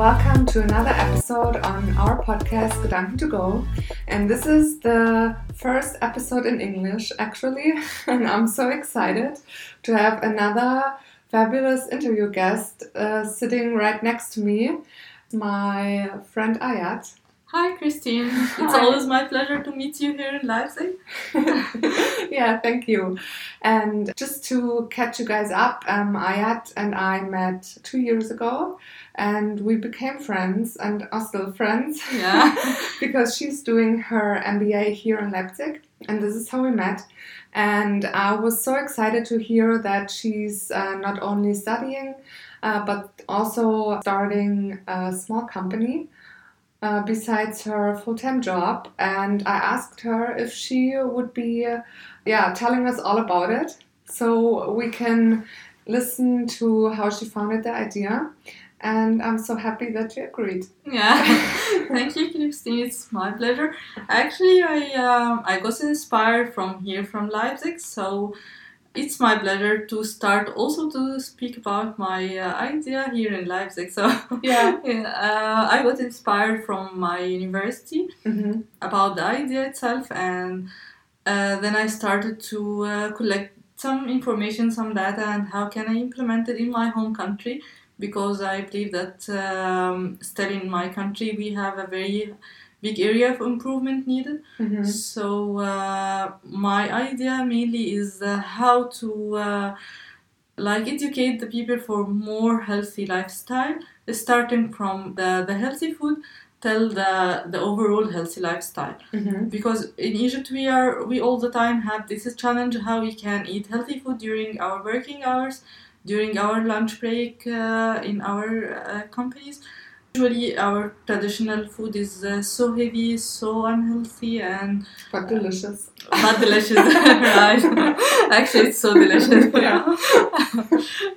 Welcome to another episode on our podcast Gedanken to Go. And this is the first episode in English actually, and I'm so excited to have another fabulous interview guest uh, sitting right next to me, my friend Ayat. Hi, Christine. It's always my pleasure to meet you here in Leipzig. yeah, thank you. And just to catch you guys up, um, Ayat and I met two years ago and we became friends and are still friends. Yeah. because she's doing her MBA here in Leipzig and this is how we met. And I was so excited to hear that she's uh, not only studying, uh, but also starting a small company uh, besides her full time job. And I asked her if she would be, uh, yeah, telling us all about it so we can listen to how she founded the idea and I'm so happy that you agreed. Yeah, thank you, Christine. It's my pleasure. Actually, I um, I got inspired from here from Leipzig, so it's my pleasure to start also to speak about my uh, idea here in Leipzig. So yeah, uh, I got inspired from my university mm-hmm. about the idea itself, and uh, then I started to uh, collect some information, some data, and how can I implement it in my home country because I believe that um, still in my country we have a very big area of improvement needed. Mm-hmm. So uh, my idea mainly is uh, how to uh, like educate the people for more healthy lifestyle, starting from the, the healthy food till the the overall healthy lifestyle. Mm-hmm. Because in Egypt we are we all the time have this challenge how we can eat healthy food during our working hours during our lunch break uh, in our uh, companies. Usually, our traditional food is uh, so heavy, so unhealthy, and but delicious. But delicious, right? Actually, it's so delicious. yeah.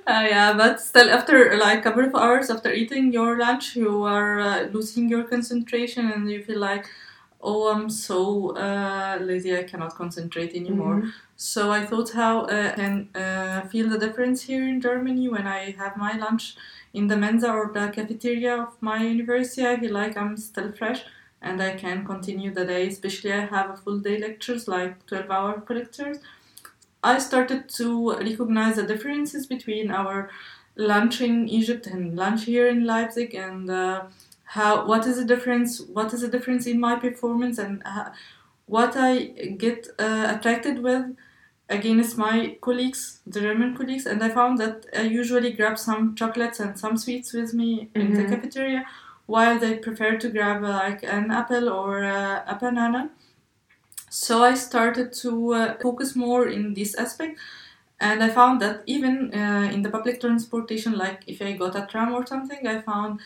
Yeah, but still, after like a couple of hours after eating your lunch, you are uh, losing your concentration, and you feel like oh, I'm so uh, lazy, I cannot concentrate anymore. Mm-hmm. So I thought how uh, can uh, feel the difference here in Germany when I have my lunch in the mensa or the cafeteria of my university. I feel like I'm still fresh and I can continue the day, especially I have a full day lectures like 12 hour lectures. I started to recognize the differences between our lunch in Egypt and lunch here in Leipzig and uh, how what is the difference what is the difference in my performance and uh, what I get uh, attracted with against my colleagues the German colleagues and I found that I usually grab some chocolates and some sweets with me mm-hmm. in the mm-hmm. cafeteria while they prefer to grab uh, like an apple or uh, a banana so I started to uh, focus more in this aspect and I found that even uh, in the public transportation like if I got a tram or something I found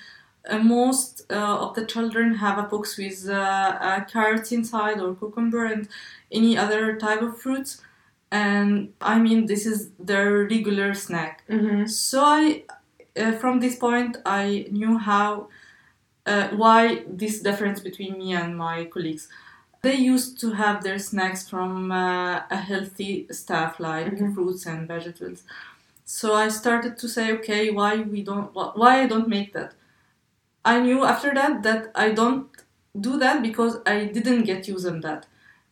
uh, most uh, of the children have a box with uh, carrots inside or cucumber and any other type of fruits and i mean this is their regular snack. Mm-hmm. so i uh, from this point i knew how uh, why this difference between me and my colleagues. They used to have their snacks from uh, a healthy stuff like mm-hmm. fruits and vegetables. So i started to say okay why we don't why i don't make that? I knew after that that I don't do that because I didn't get used on that,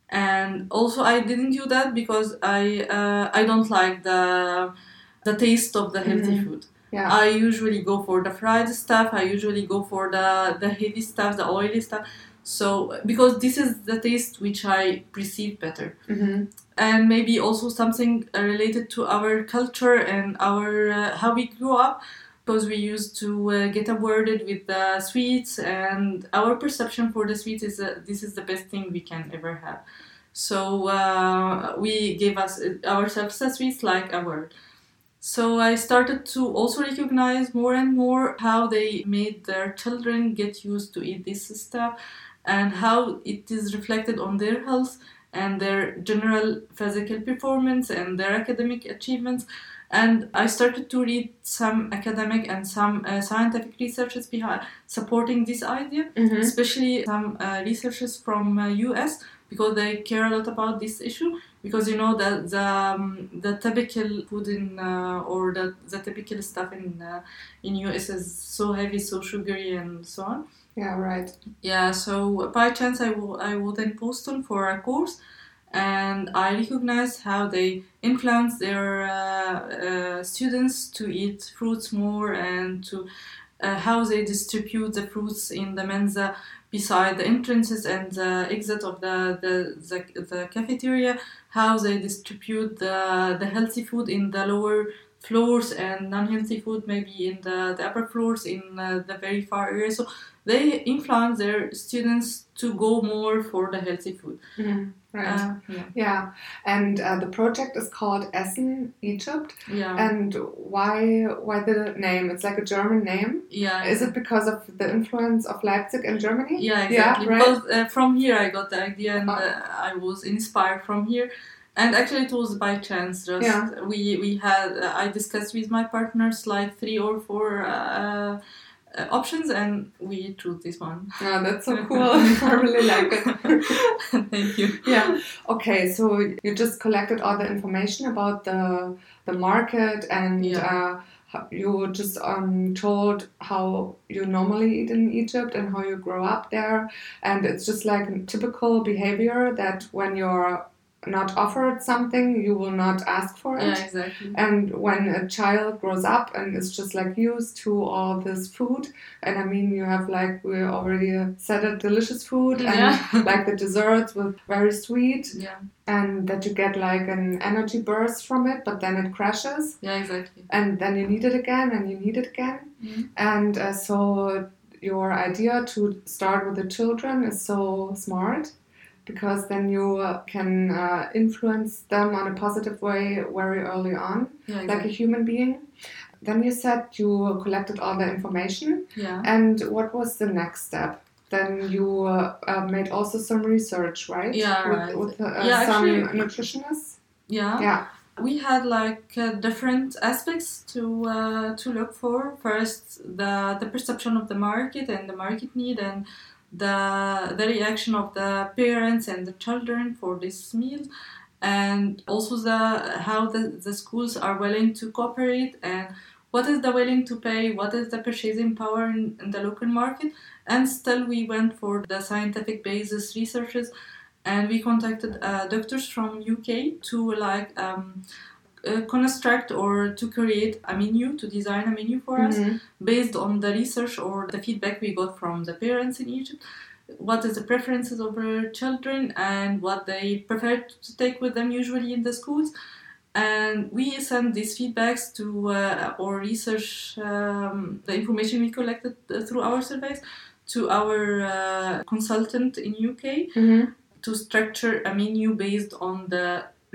and also I didn't do that because I uh, I don't like the the taste of the healthy mm-hmm. food. Yeah. I usually go for the fried stuff. I usually go for the the heavy stuff, the oily stuff. So because this is the taste which I perceive better, mm-hmm. and maybe also something related to our culture and our uh, how we grew up because we used to uh, get awarded with the sweets and our perception for the sweets is that this is the best thing we can ever have. So uh, we gave us ourselves a sweets like award so i started to also recognize more and more how they made their children get used to eat this stuff and how it is reflected on their health and their general physical performance and their academic achievements and I started to read some academic and some uh, scientific researches behind supporting this idea, Mhm. especially some uh, researchers from uh, US because they care a lot about this issue. Because you know that the um, the typical food in uh, or the, the typical stuff in uh, in US is so heavy, so sugary, and so on. Yeah, right. Yeah, so by chance I will I was in Boston for a course, and I recognized how they influence their uh, uh, students to eat fruits more and to uh, how they distribute the fruits in the mensa beside the entrances and the exit of the, the, the, the cafeteria, how they distribute the, the healthy food in the lower floors and non-healthy food maybe in the, the upper floors in uh, the very far area. So they influence their students to go more for the healthy food. Mhm. Right. Uh, yeah. yeah, and uh, the project is called Essen, Egypt. Yeah. And why why the name? It's like a German name. yeah. Is it because of the influence of Leipzig in Germany? Yeah, exactly. yeah, right. Because uh, from here I got the idea and Oh. uh, I was inspired from here. And actually, it was by chance. Just Yeah. we we had uh, I discussed with my partners like three or four uh, uh, options, and we chose this one. Oh, that's so cool. I really like it. Thank you. yeah. Okay, so you just collected all the information about the the market and Yeah. uh, you just um, told how you normally eat in Egypt and how you grow up there, and it's just like a typical behavior that when you're not offered something, you will not ask for it. Yeah, exactly. And when a child grows up and is just like used to all this food, and I mean, you have like we already said it, delicious food, and Yeah. like the desserts with very sweet, Yeah, and that you get like an energy burst from it, but then it crashes, yeah, exactly. and then you need it again, and you need it again, Mhm. and uh, so your idea to start with the children is so smart because then you can uh, influence them on a positive way very early on Yeah, like a human being. Then you said you collected all the information, yeah. and what was the next step? Then you uh, uh, made also some research, right? Yeah, with, right. with uh, Yeah, some actually- nutritionists. yeah. Yeah. we had like uh, different aspects to uh, to look for. First, the the perception of the market and the market need, and the the reaction of the parents and the children for this meal, and also the how the, the schools are willing to cooperate and what is the willing to pay, what is the purchasing power in, in the local market, and still we went for the scientific basis researches and we contacted uh, doctors from UK to like um, uh, construct or to create a menu to design a menu for us Mhm. based on the research or the feedback we got from the parents in Egypt. What is the preferences of our children and what they prefer to take with them usually in the schools. And we send these feedbacks to uh, our research, um, the information we collected uh, through our surveys, to our uh, consultant in UK Mhm. to structure a menu based on the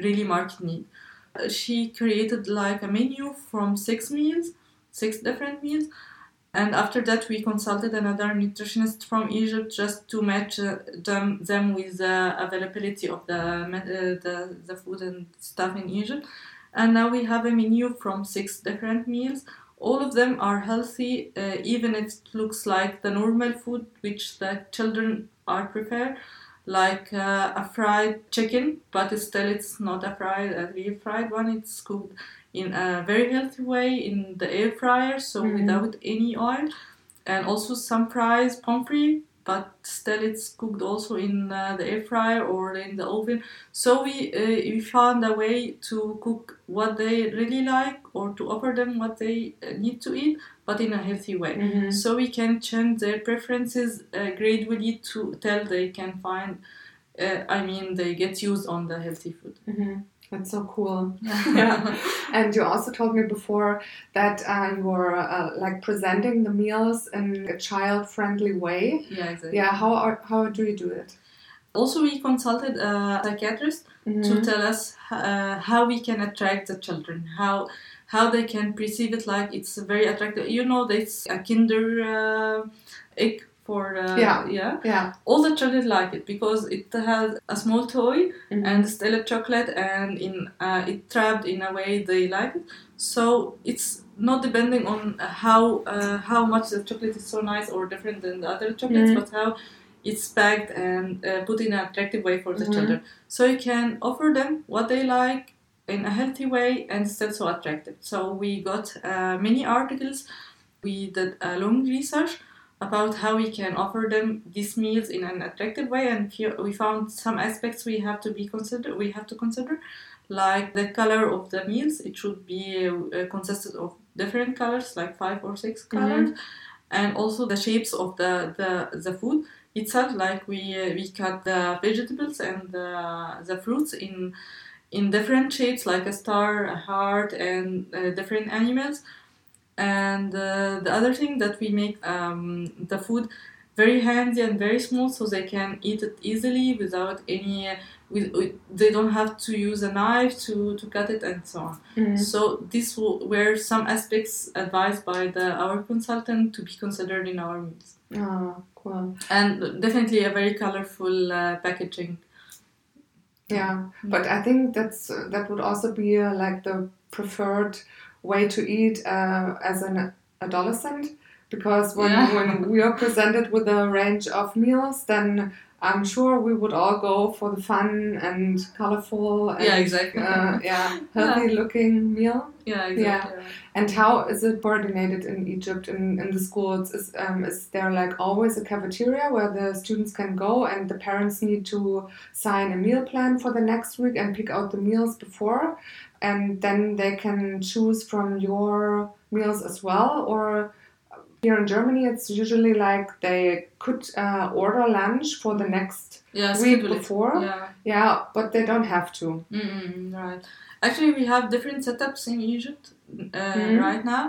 really market need. Uh, She created like a menu from six meals, six different meals, and after that we consulted another nutritionist from Egypt just to match uh, them, them with the availability of the, uh, the the food and stuff in Egypt. And now we have a menu from six different meals. All of them are healthy, uh, even if it looks like the normal food which the children are prefer like uh, a fried chicken, but still it's not a fried, a real fried one. It's cooked in a very healthy way in the air fryer, so Mhm. without any oil, and also some fries, pommes frites, but still it's cooked also in uh, the air fryer or in the oven. So we uh, we found a way to cook what they really like or to offer them what they uh, need to eat, but in a healthy way Mhm. so we can change their preferences uh, gradually to till they can find uh, i mean they get used on the healthy food Mhm. That's so cool. yeah. And you also told me before that uh, you were uh, like presenting the meals in a child-friendly way. Yeah, exactly. Yeah. How are, how do you do it? Also, we consulted a psychiatrist Mhm. to tell us uh, how we can attract the children, how how they can perceive it like it's very attractive. You know, it's a Kinder uh, egg for uh, Yeah. yeah. Yeah. All the children like it because it has a small toy Mhm. and still a chocolate, and in uh, it trapped in a way they like it. So it's not depending on how uh, how much the chocolate is so nice or different than the other chocolates, Mhm. but how it's packed and uh, put in an attractive way for the Mhm. children. So you can offer them what they like in a healthy way and still so attractive. So we got uh, many articles. We did a long research about how we can offer them these meals in an attractive way, and here we found some aspects we have to be consider. We have to consider, like the color of the meals. It should be uh, consisted of different colors, like five or six colors, and also the shapes of the the, the food itself. Like we uh, we cut the vegetables and the the fruits in in different shapes, like a star, a heart, and uh, different animals. And uh, the other thing that we make um, the food very handy and very small, so they can eat it easily without any. Uh, with, with, they don't have to use a knife to, to cut it and so on. Mhm. So these were some aspects advised by the our consultant to be considered in our meals, Oh, cool. and definitely a very colorful uh, packaging. Yeah, Mm. but I think that's that would also be uh, like the preferred way to eat uh, as an adolescent because when, Yeah. when we are presented with a range of meals, then I'm sure we would all go for the fun and colorful and Yeah, exactly. uh, yeah, healthy looking meal. Yeah, exactly. Yeah. And how is it coordinated in Egypt in, in the schools? Is um, is there like always a cafeteria where the students can go and the parents need to sign a meal plan for the next week and pick out the meals before, and then they can choose from your meals as well? Or here in Germany, it's usually like they could uh, order lunch for the next Yeah, week before. Yeah. Yeah, but they don't have to. Mm-mm, right. Actually, we have different setups in Egypt uh, Mhm. right now.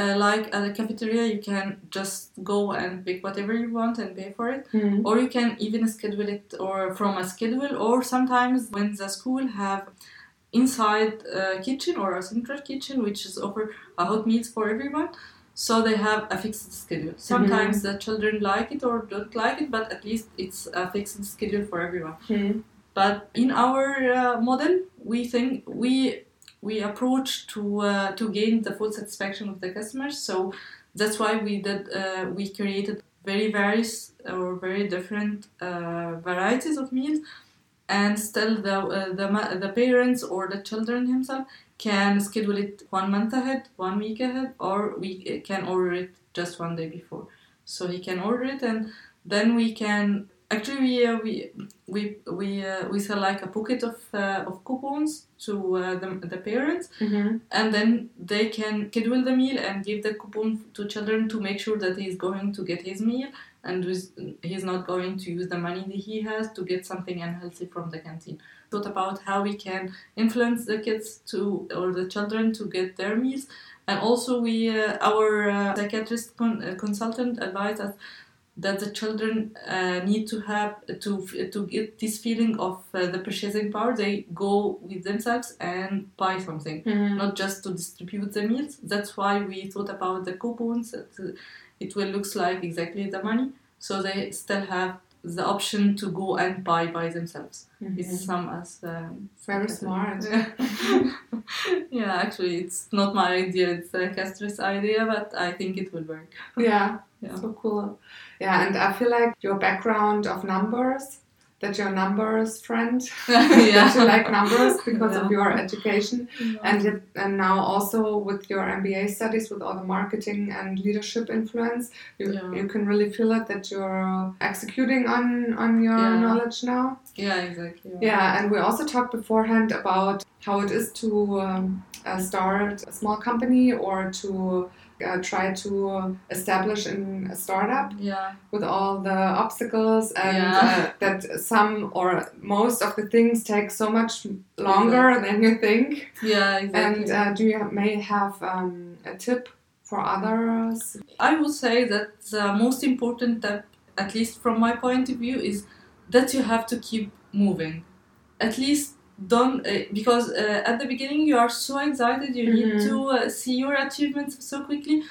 Uh, like at a cafeteria, you can just go and pick whatever you want and pay for it, Mhm. or you can even schedule it or from a schedule. Or sometimes when the school have inside uh, kitchen or a central kitchen, which is offer a hot meals for everyone. So they have a fixed schedule. Sometimes the children like it or don't like it, but at least it's a fixed schedule for everyone. Mhm. But in our uh, model, we think we we approach to uh, to gain the full satisfaction of the customers. So that's why we did uh, we created very various or very different uh, varieties of meals, and still the uh, the the parents or the children himself can schedule it one month ahead, one week ahead, or we can order it just one day before. So he can order it, and then we can actually we uh, we we we uh, we sell like a pocket of uh, of coupons to uh, the, the parents Mhm. and then they can schedule the meal and give the coupon to children to make sure that he's going to get his meal and with, he's not going to use the money that he has to get something unhealthy from the canteen. Thought about how we can influence the kids to or the children to get their meals. And also we uh, our uh, psychiatrist con- uh, consultant advised us that the children uh, need to have to to get this feeling of uh, the purchasing power. They go with themselves and buy something Mhm. not just to distribute the meals. That's why we thought about the coupons that uh, it will looks like exactly the money so they still have the option to go and buy by themselves Mhm. it's some as um, Very smart. yeah actually it's not my idea it's a Castri's idea but i think it will work Yeah, Yeah. so cool. Yeah, and I feel like your background of numbers, that you're a numbers friend, that you like numbers because Yeah. of your education, and it, and now also with your MBA studies, with all the marketing and leadership influence, you, Yeah. you can really feel it that you're executing on on your Yeah. knowledge now. yeah exactly Yeah, and we also talked beforehand about how it is to um, uh, start a small company or to uh, try to establish in a startup Yeah. with all the obstacles and Yeah. uh, that some or most of the things take so much longer than you think. Yeah, exactly. And uh, do you may have um, a tip for others? I would say that the most important step, at least from my point of view, is that you have to keep moving. At least don't, uh, because uh, at the beginning you are so excited, you need Mhm. to uh, see your achievements so quickly,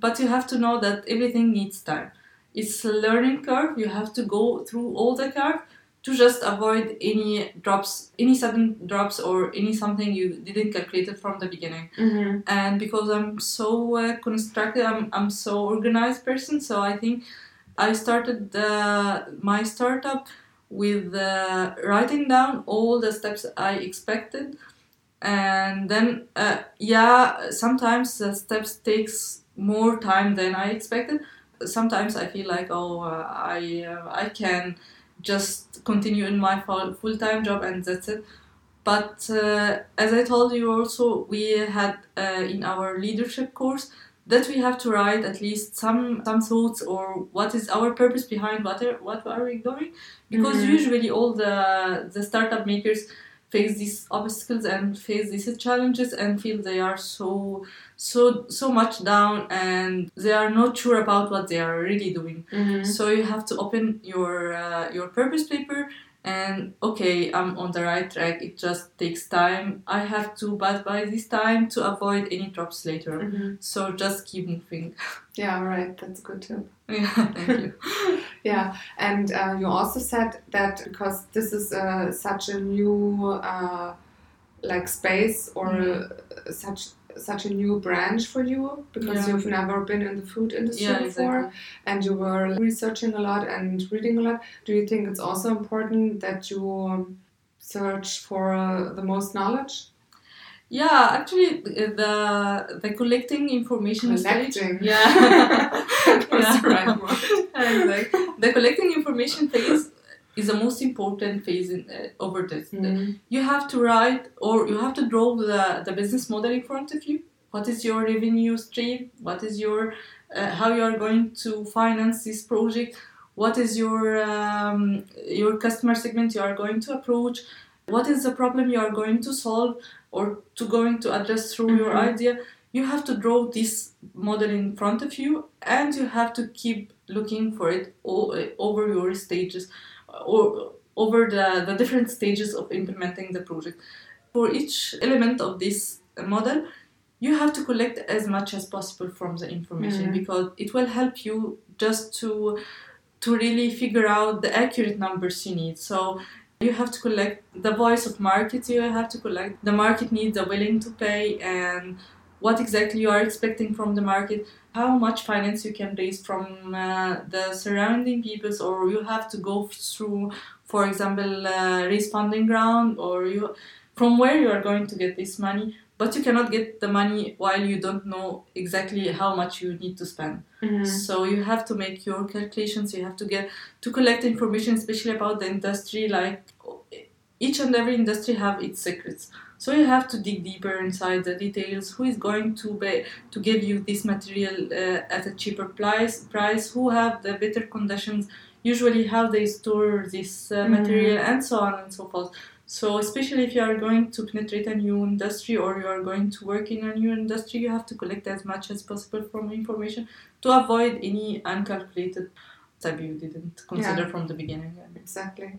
but you have to know that everything needs time. It's a learning curve, you have to go through all the curve to just avoid any drops, any sudden drops, or any something you didn't calculate it from the beginning Mm-hmm. and because I'm so uh, constructive, I'm, I'm so organized person. So I think I started uh, my startup with uh, writing down all the steps I expected, and then uh, yeah, sometimes the steps takes more time than I expected. Sometimes I feel like oh uh, I uh, I can just continue in my full time job and that's it but uh, as I told you also, we had uh, in our leadership course that we have to write at least some some thoughts or what is our purpose behind what are, what are we doing because Mhm. usually all the the startup makers face these obstacles and face these challenges and feel they are so so so much down and they are not sure about what they are really doing Mm-hmm. so you have to open your uh, your purpose paper and okay, I'm on the right track. It just takes time. I have to but by this time to avoid any drops later. Mm-hmm. So just keep moving. Yeah, right. That's a good tip. yeah, thank you. Yeah, and uh, you also said that because this is uh, such a new uh, like space or Mhm. uh, such such a new branch for you because Yeah. you've never been in the food industry Yeah, before exactly. and you were researching a lot and reading a lot. Do you think it's also important that you search for uh, the most knowledge? Yeah, actually, the the collecting information Collecting. stage. Yeah, That was Yeah. the right word. exactly. The collecting information phase is the most important phase in, uh, over this. Mhm. you have to write or you have to draw the, the business model in front of you what is your revenue stream what is your uh, how you are going to finance this project what is your um, your customer segment you are going to approach what is the problem you are going to solve or to going to address through your Mhm. idea you have to draw this model in front of you and you have to keep looking for it o- over your stages or over the, the different stages of implementing the project. For each element of this model, you have to collect as much as possible from the information Mhm. because it will help you just to to really figure out the accurate numbers you need. So you have to collect the voice of market, you have to collect the market needs, the willing to pay, and what exactly you are expecting from the market, how much finance you can raise from uh, the surrounding peoples, or you have to go through, for example, uh, raise funding round, or you from where you are going to get this money. But you cannot get the money while you don't know exactly how much you need to spend. Mhm. So you have to make your calculations. You have to get to collect information, especially about the industry. Like each and every industry have its secrets. So you have to dig deeper inside the details. Who is going to be, to give you this material uh, at a cheaper price? Price? Who have the better conditions? Usually, how they store this uh, Mhm. material, and so on and so forth. So, especially if you are going to penetrate a new industry or you are going to work in a new industry, you have to collect as much as possible from information to avoid any uncalculated step you didn't consider Yeah. from the beginning. Exactly.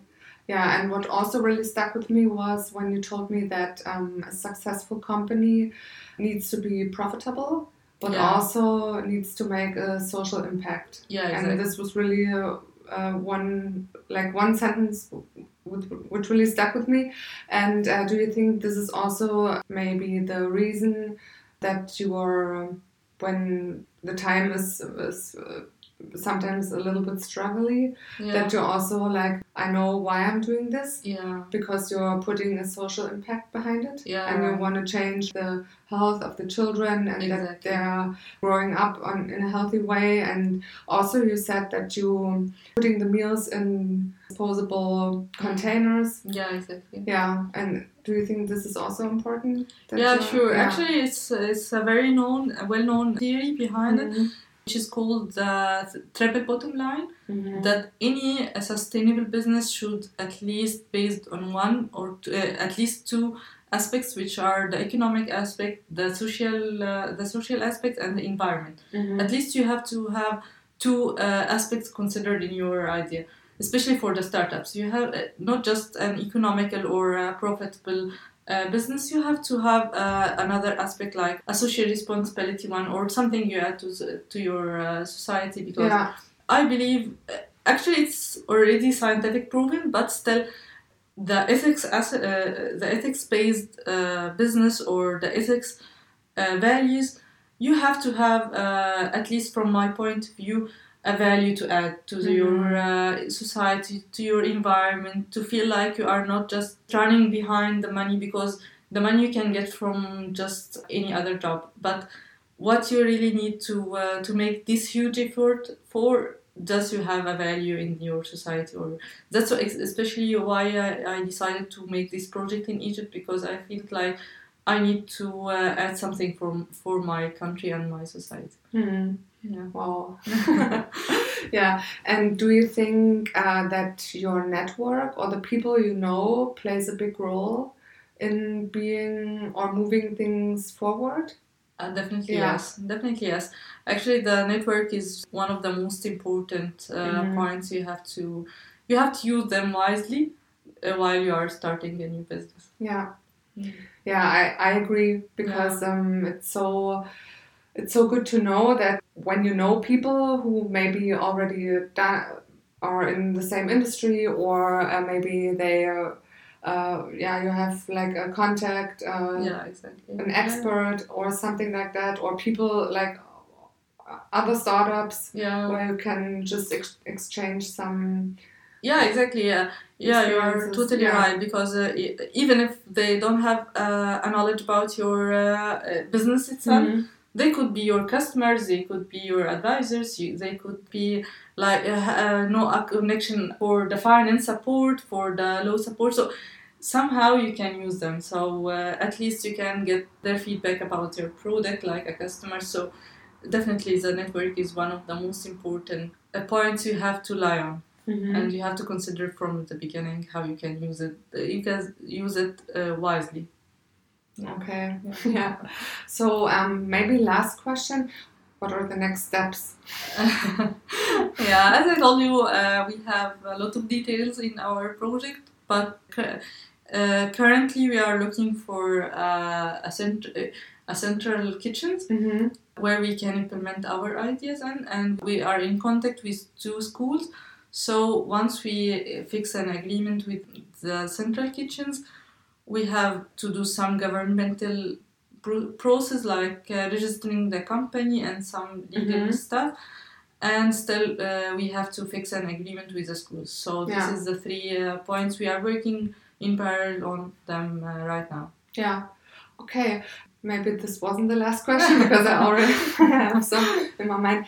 Yeah, and what also really stuck with me was when you told me that um, a successful company needs to be profitable, but Yeah. also needs to make a social impact. Yeah, exactly. And this was really uh, uh, one like one sentence with, which really stuck with me. And uh, do you think this is also maybe the reason that you are when the time is, is uh, sometimes a little bit struggly yeah. that you're also like i know why i'm doing this yeah. because you're putting a social impact behind it Yeah. and you want to change the health of the children and that they're growing up on, in a healthy way and also you said that you putting the meals in disposable containers Yeah, exactly. yeah and do you think this is also important Yeah, sure. yeah. Actually, it's it's a very known, well-known theory behind it, Mhm. Which is called the triple bottom line. Mhm. That any sustainable business should at least based on one or two, uh, at least two aspects, which are the economic aspect, the social, uh, the social aspect, and the environment. Mhm. At least you have to have two uh, aspects considered in your idea, especially for the startups. You have uh, not just an economical or uh, profitable uh, business, you have to have uh, another aspect like a social responsibility one or something you add to, to your uh, society because yeah. I believe uh, actually it's already scientific proven, but still the ethics as uh, the ethics based uh, business or the ethics uh, values you have to have uh, at least from my point of view a value to add to the- your uh, society to your environment to feel like you are not just running behind the money because the money you can get from just any other job but what you really need to uh, to make this huge effort for does you have a value in your society or that's especially why I, I decided to make this project in Egypt because I feel like I need to uh, add something for for my country and my society. Mhm. Yeah. Wow. yeah. And do you think uh, that your network or the people you know plays a big role in being or moving things forward? Uh, definitely Yeah. yes, definitely yes. Actually, the network is one of the most important uh, Mhm. points. You have to you have to use them wisely uh, while you are starting a new business. Yeah. Mm. Yeah, I, I agree because um, it's so it's so good to know that when you know people who maybe already are in the same industry or uh, maybe they uh, uh, yeah you have like a contact uh, yeah, exactly. an expert or something like that, or people like other startups Yeah. where you can just ex- exchange some. Yeah, exactly. Yeah, yeah, you are totally yeah. right. Because uh, e- even if they don't have uh, a knowledge about your uh, uh, business itself, Mhm. They could be your customers. They could be your advisors. You, they could be like uh, uh, no a connection for the finance support, for the law support. So somehow you can use them. So uh, at least you can get their feedback about your product, like a customer. So definitely, the network is one of the most important uh, points you have to lie on Mhm. and you have to consider from the beginning how you can use it uh, you can use it uh, wisely Okay. Yeah. So um, maybe last question. What are the next steps? yeah as i told you uh, we have a lot of details in our project but uh, currently we are looking for uh, a, cent- a central kitchens Mm-hmm. where we can implement our ideas and, and we are in contact with two schools so once we fix an agreement with the central kitchens we have to do some governmental pro- process like uh, registering the company and some legal Mhm. stuff and still uh, we have to fix an agreement with the schools so this Yeah. is the three uh, points we are working in parallel on them uh, right now Yeah. Okay. Maybe this wasn't the last question because I already have some in my mind.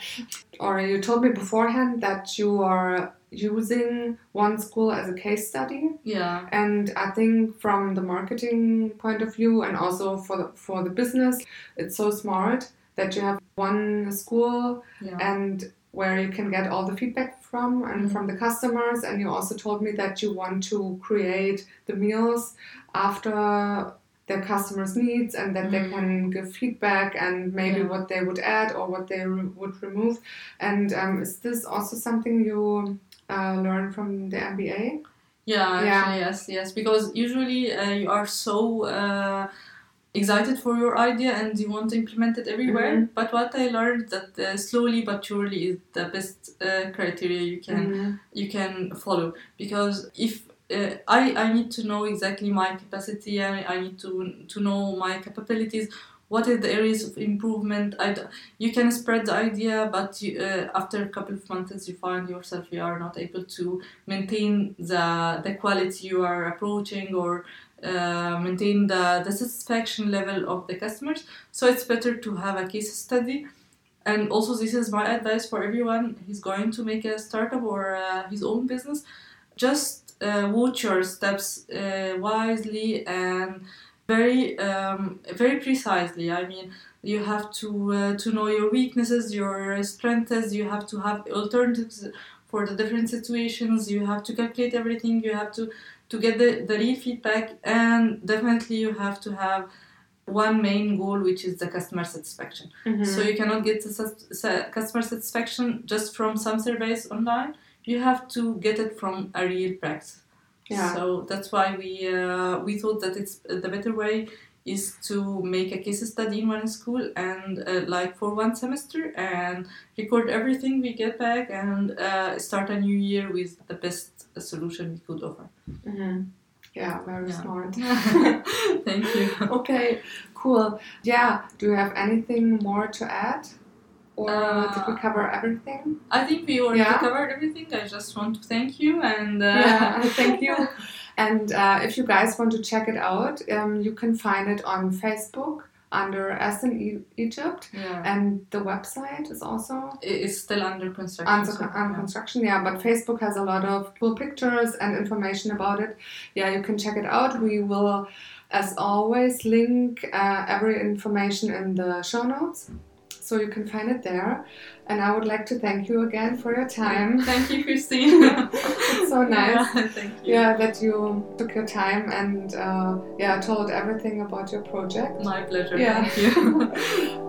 Or you told me beforehand that you are using one school as a case study, yeah and I think from the marketing point of view and also for the, for the business, it's so smart that you have one school yeah and where you can get all the feedback from and Mhm. from the customers and you also told me that you want to create the meals after their customers needs and that they Mhm. can give feedback and maybe Yeah. what they would add or what they re- would remove and um, is this also something you uh, learn from the mba Yeah, Yeah. actually, yes, yes. Because usually uh, you are so uh, excited for your idea and you want to implement it everywhere. Mhm. But what I learned that uh, slowly but surely is the best uh, criteria you can Mhm. you can follow. Because if uh, I, I need to know exactly my capacity and I need to to know my capabilities what are the areas of improvement. I d- you can spread the idea, but you, uh, after a couple of months, you find yourself you are not able to maintain the the quality you are approaching or uh, maintain the, the satisfaction level of the customers. So it's better to have a case study. And also, this is my advice for everyone who's going to make a startup or uh, his own business. Just uh, watch your steps uh, wisely and very, um, very precisely. I mean, you have to uh, to know your weaknesses, your strengths. You have to have alternatives for the different situations. You have to calculate everything. You have to to get the, the real feedback and definitely you have to have one main goal which is the customer satisfaction Mm-hmm. so you cannot get the customer satisfaction just from some surveys online you have to get it from a real practice Yeah. so that's why we uh, we thought that it's the better way is to make a case study in one school and uh, like for one semester and record everything we get back and uh, start a new year with the best solution we could offer. hmm Yeah, very Yeah. smart. Thank you. okay, cool. Yeah, do you have anything more to add? Or did we Uh, cover everything? I think we already Yeah. covered everything. I just want to thank you and uh, yeah, thank you. And uh, if you guys want to check it out, um, you can find it on Facebook under Essen Egypt, yeah. and the website is also It- It's still under construction. under so, on yeah. construction. Yeah, but Facebook has a lot of cool pictures and information about it. Yeah, you can check it out. We will, as always, link uh, every information in the show notes. So you can find it there. And I would like to thank you again for your time. Thank you, Christine. It's so nice. Yeah, thank you. Yeah, that you took your time and uh, yeah, told everything about your project. My pleasure. Yeah. Thank you.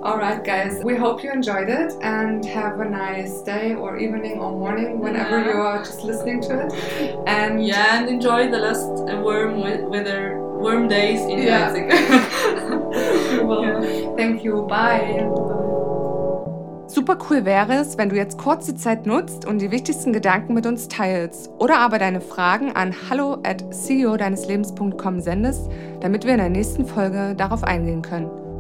All right, guys. We hope you enjoyed it and have a nice day or evening or morning whenever Yeah. you are just listening to it. And yeah, and enjoy the last warm weather, warm days in Yeah. Leipzig. Well, Yeah. thank you. Bye. Super cool wäre es, wenn du jetzt kurz die Zeit nutzt und die wichtigsten Gedanken mit uns teilst oder aber deine Fragen an hallo at ceodeineslebens.com sendest, damit wir in der nächsten Folge darauf eingehen können.